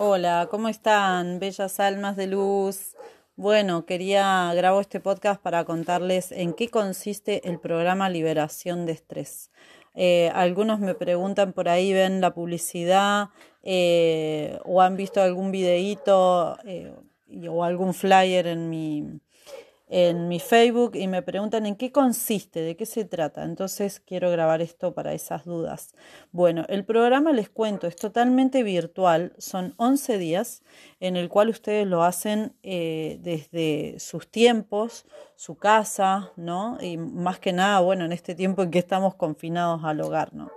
Hola, ¿cómo están, bellas almas de luz? Bueno, quería grabar este podcast para contarles en qué consiste el programa Liberación de Estrés. Eh, algunos me preguntan por ahí, ven la publicidad eh, o han visto algún videíto eh, o algún flyer en mi, en mi Facebook y me preguntan en qué consiste, de qué se trata. Entonces quiero grabar esto para esas dudas. Bueno, el programa les cuento, es totalmente virtual, son 11 días en el cual ustedes lo hacen eh, desde sus tiempos, su casa, ¿no? Y más que nada, bueno, en este tiempo en que estamos confinados al hogar, ¿no?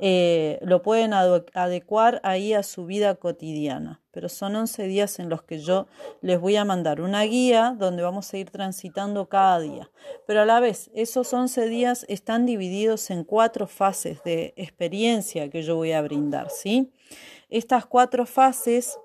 Eh, lo pueden adecuar ahí a su vida cotidiana. Pero son 11 días en los que yo les voy a mandar una guía donde vamos a ir transitando cada día. Pero a la vez, esos 11 días están divididos en cuatro fases de experiencia que yo voy a brindar, ¿sí? Estas cuatro fases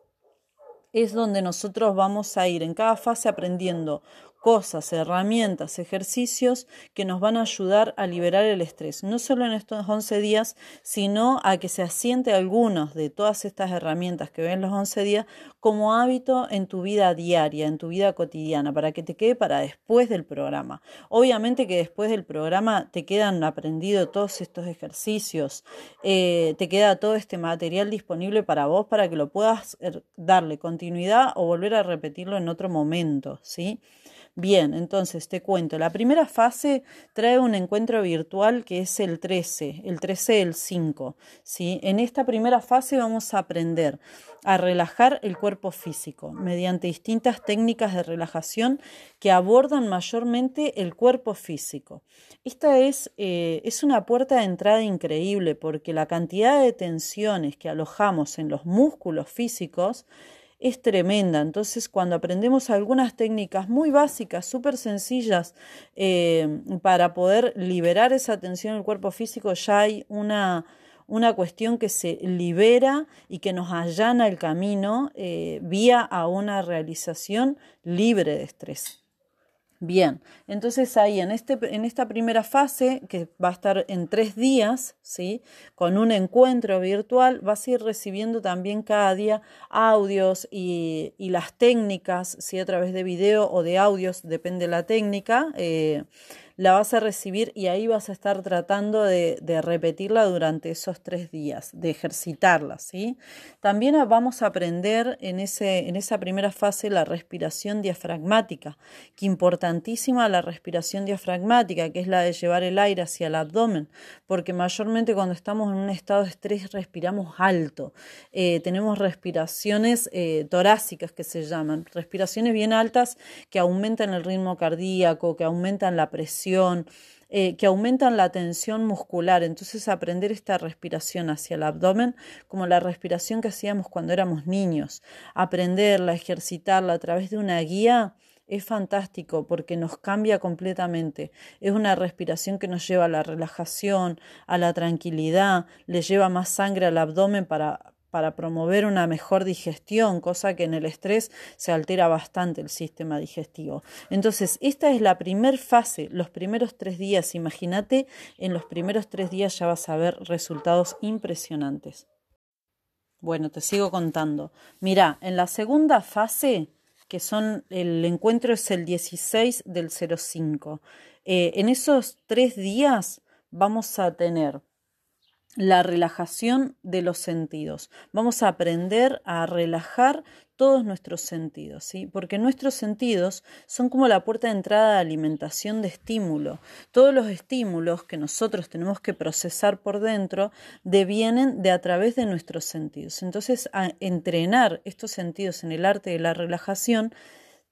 es donde nosotros vamos a ir en cada fase aprendiendo cosas, herramientas, ejercicios que nos van a ayudar a liberar el estrés, no solo en estos 11 días, sino a que se asiente algunos de todas estas herramientas que ven los 11 días como hábito en tu vida diaria, en tu vida cotidiana, para que te quede para después del programa. Obviamente que después del programa te quedan aprendidos todos estos ejercicios, eh, te queda todo este material disponible para vos para que lo puedas er, darle continuidad o volver a repetirlo en otro momento, ¿sí? Bien, entonces te cuento. La primera fase trae un encuentro virtual que es el 13, el 13 del 5. ¿sí? En esta primera fase vamos a aprender a relajar el cuerpo físico mediante distintas técnicas de relajación que abordan mayormente el cuerpo físico. Esta es, eh, es una puerta de entrada increíble porque la cantidad de tensiones que alojamos en los músculos físicos es tremenda. Entonces, cuando aprendemos algunas técnicas muy básicas, súper sencillas, eh, para poder liberar esa tensión del cuerpo físico, ya hay una, una cuestión que se libera y que nos allana el camino eh, vía a una realización libre de estrés. Bien, entonces ahí en, este, en esta primera fase, que va a estar en tres días, ¿sí? con un encuentro virtual, vas a ir recibiendo también cada día audios y, las técnicas, si a través de video o de audios, depende de la técnica. Eh, la vas a recibir y ahí vas a estar tratando de, repetirla durante esos tres días, de ejercitarla, ¿sí? También vamos a aprender en, ese, en esa primera fase la respiración diafragmática, que importantísima la respiración diafragmática, que es la de llevar el aire hacia el abdomen, porque mayormente cuando estamos en un estado de estrés respiramos alto, eh, tenemos respiraciones eh, torácicas que se llaman, respiraciones bien altas que aumentan el ritmo cardíaco, que aumentan la presión, eh, que aumentan la tensión muscular. Entonces aprender esta respiración hacia el abdomen como la respiración que hacíamos cuando éramos niños, aprenderla, ejercitarla a través de una guía es fantástico porque nos cambia completamente. Es una respiración que nos lleva a la relajación, a la tranquilidad, le lleva más sangre al abdomen para para promover una mejor digestión, cosa que en el estrés se altera bastante el sistema digestivo. Entonces, esta es la primera fase, los primeros tres días. Imagínate, en los primeros tres días ya vas a ver resultados impresionantes. Bueno, te sigo contando. Mira, en la segunda fase, que son el encuentro es el 16 del 05, eh, en esos tres días vamos a tener la relajación de los sentidos. Vamos a aprender a relajar todos nuestros sentidos, ¿sí? Porque nuestros sentidos son como la puerta de entrada de alimentación de estímulo. Todos los estímulos que nosotros tenemos que procesar por dentro devienen de a través de nuestros sentidos. Entonces, a entrenar estos sentidos en el arte de la relajación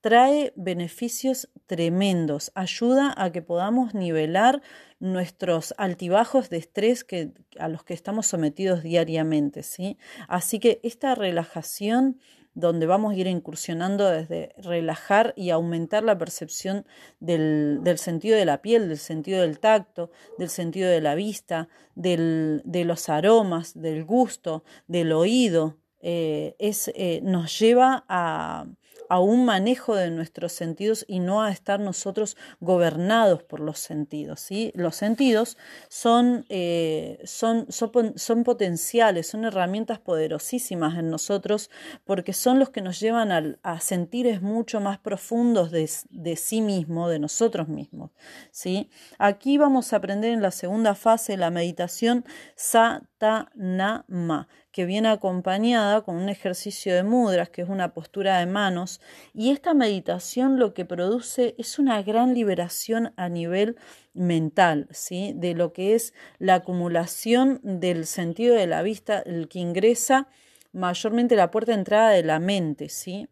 trae beneficios tremendos, ayuda a que podamos nivelar nuestros altibajos de estrés que, a los que estamos sometidos diariamente. ¿sí? Así que esta relajación donde vamos a ir incursionando desde relajar y aumentar la percepción del, sentido de la piel, del sentido del tacto, del sentido de la vista, del, de los aromas, del gusto, del oído, eh, es, eh, nos lleva a, a un manejo de nuestros sentidos y no a estar nosotros gobernados por los sentidos. ¿sí? Los sentidos son, eh, son, son, potenciales, son herramientas poderosísimas en nosotros porque son los que nos llevan a, a sentires mucho más profundos de, de sí mismo, de nosotros mismos. ¿sí? Aquí vamos a aprender en la segunda fase la meditación Satanama, que viene acompañada con un ejercicio de mudras, que es una postura de manos, y esta meditación lo que produce es una gran liberación a nivel mental, ¿sí? de lo que es la acumulación del sentido de la vista, el que ingresa mayormente la puerta de entrada de la mente, ¿sí?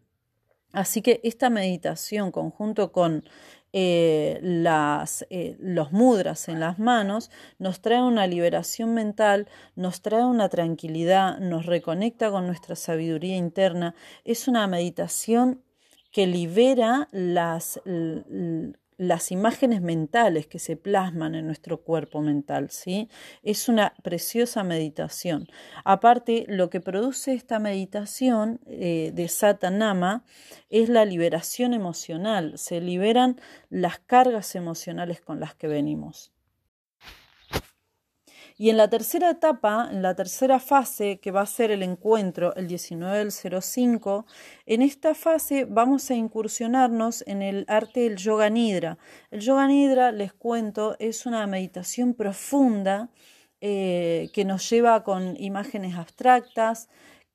Así que esta meditación conjunto con eh, las, eh, los mudras en las manos, nos trae una liberación mental, nos trae una tranquilidad, nos reconecta con nuestra sabiduría interna. Es una meditación que libera las, las imágenes mentales que se plasman en nuestro cuerpo mental, ¿sí? Es una preciosa meditación. Aparte, lo que produce esta meditación eh, de Satanama es la liberación emocional, se liberan las cargas emocionales con las que venimos. Y en la tercera etapa, en la tercera fase, que va a ser el encuentro el 19 del 05, en esta fase vamos a incursionarnos en el arte del yoga nidra. El yoga nidra, les cuento, es una meditación profunda eh, que nos lleva con imágenes abstractas,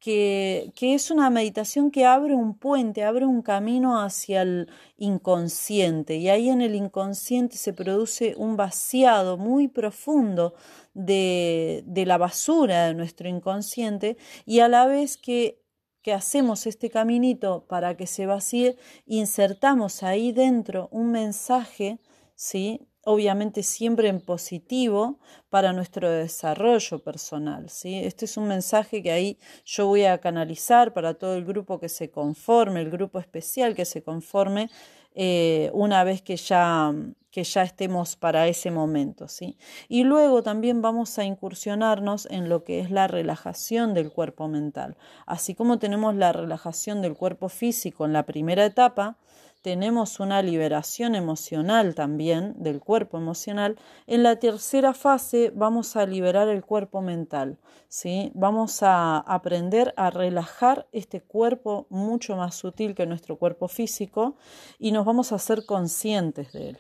que, es una meditación que abre un puente, abre un camino hacia el inconsciente y ahí en el inconsciente se produce un vaciado muy profundo de, de la basura de nuestro inconsciente y a la vez que que hacemos este caminito para que se vacíe, insertamos ahí dentro un mensaje, ¿sí? Obviamente siempre en positivo para nuestro desarrollo personal. ¿sí? Este es un mensaje que ahí yo voy a canalizar para todo el grupo que se conforme, el grupo especial que se conforme eh, una vez que ya, que ya estemos para ese momento. ¿sí? Y luego también vamos a incursionarnos en lo que es la relajación del cuerpo mental. Así como tenemos la relajación del cuerpo físico en la primera etapa, tenemos una liberación emocional también del cuerpo emocional, en la tercera fase vamos a liberar el cuerpo mental, ¿sí? Vamos a aprender a relajar este cuerpo mucho más sutil que nuestro cuerpo físico y nos vamos a hacer conscientes de él.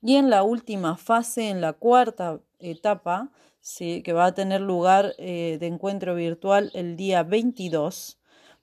Y en la última fase, en la cuarta etapa, ¿sí? que va a tener lugar eh, de encuentro virtual el día 22,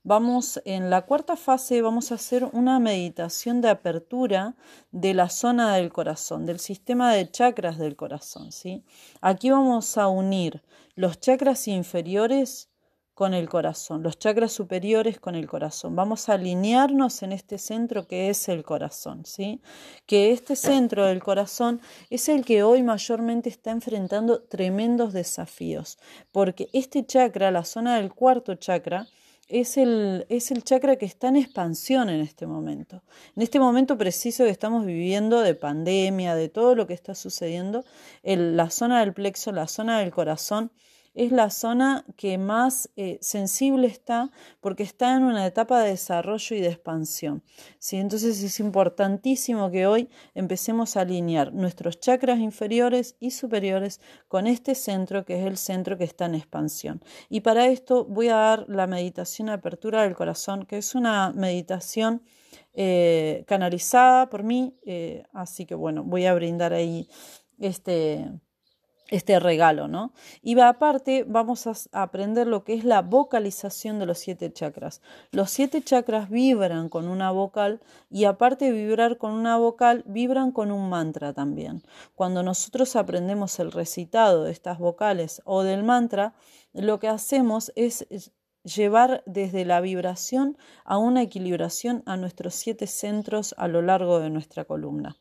Vamos en la cuarta fase, vamos a hacer una meditación de apertura de la zona del corazón, del sistema de chakras del corazón. ¿sí? Aquí vamos a unir los chakras inferiores con el corazón, los chakras superiores con el corazón. Vamos a alinearnos en este centro que es el corazón, ¿sí? Que este centro del corazón es el que hoy mayormente está enfrentando tremendos desafíos, porque este chakra, la zona del cuarto chakra, es el, es el chakra que está en expansión en este momento. En este momento preciso que estamos viviendo de pandemia, de todo lo que está sucediendo, la zona del plexo, la zona del corazón, es la zona que más eh, sensible está porque está en una etapa de desarrollo y de expansión. ¿sí? Entonces es importantísimo que hoy empecemos a alinear nuestros chakras inferiores y superiores con este centro que es el centro que está en expansión. Y para esto voy a dar la meditación apertura del corazón, que es una meditación eh, canalizada por mí, eh, así que bueno, voy a brindar ahí este este regalo, ¿no? Y aparte vamos a aprender lo que es la vocalización de los siete chakras. Los siete chakras vibran con una vocal y aparte de vibrar con una vocal, vibran con un mantra también. Cuando nosotros aprendemos el recitado de estas vocales o del mantra, lo que hacemos es llevar desde la vibración a una equilibración a nuestros siete centros a lo largo de nuestra columna.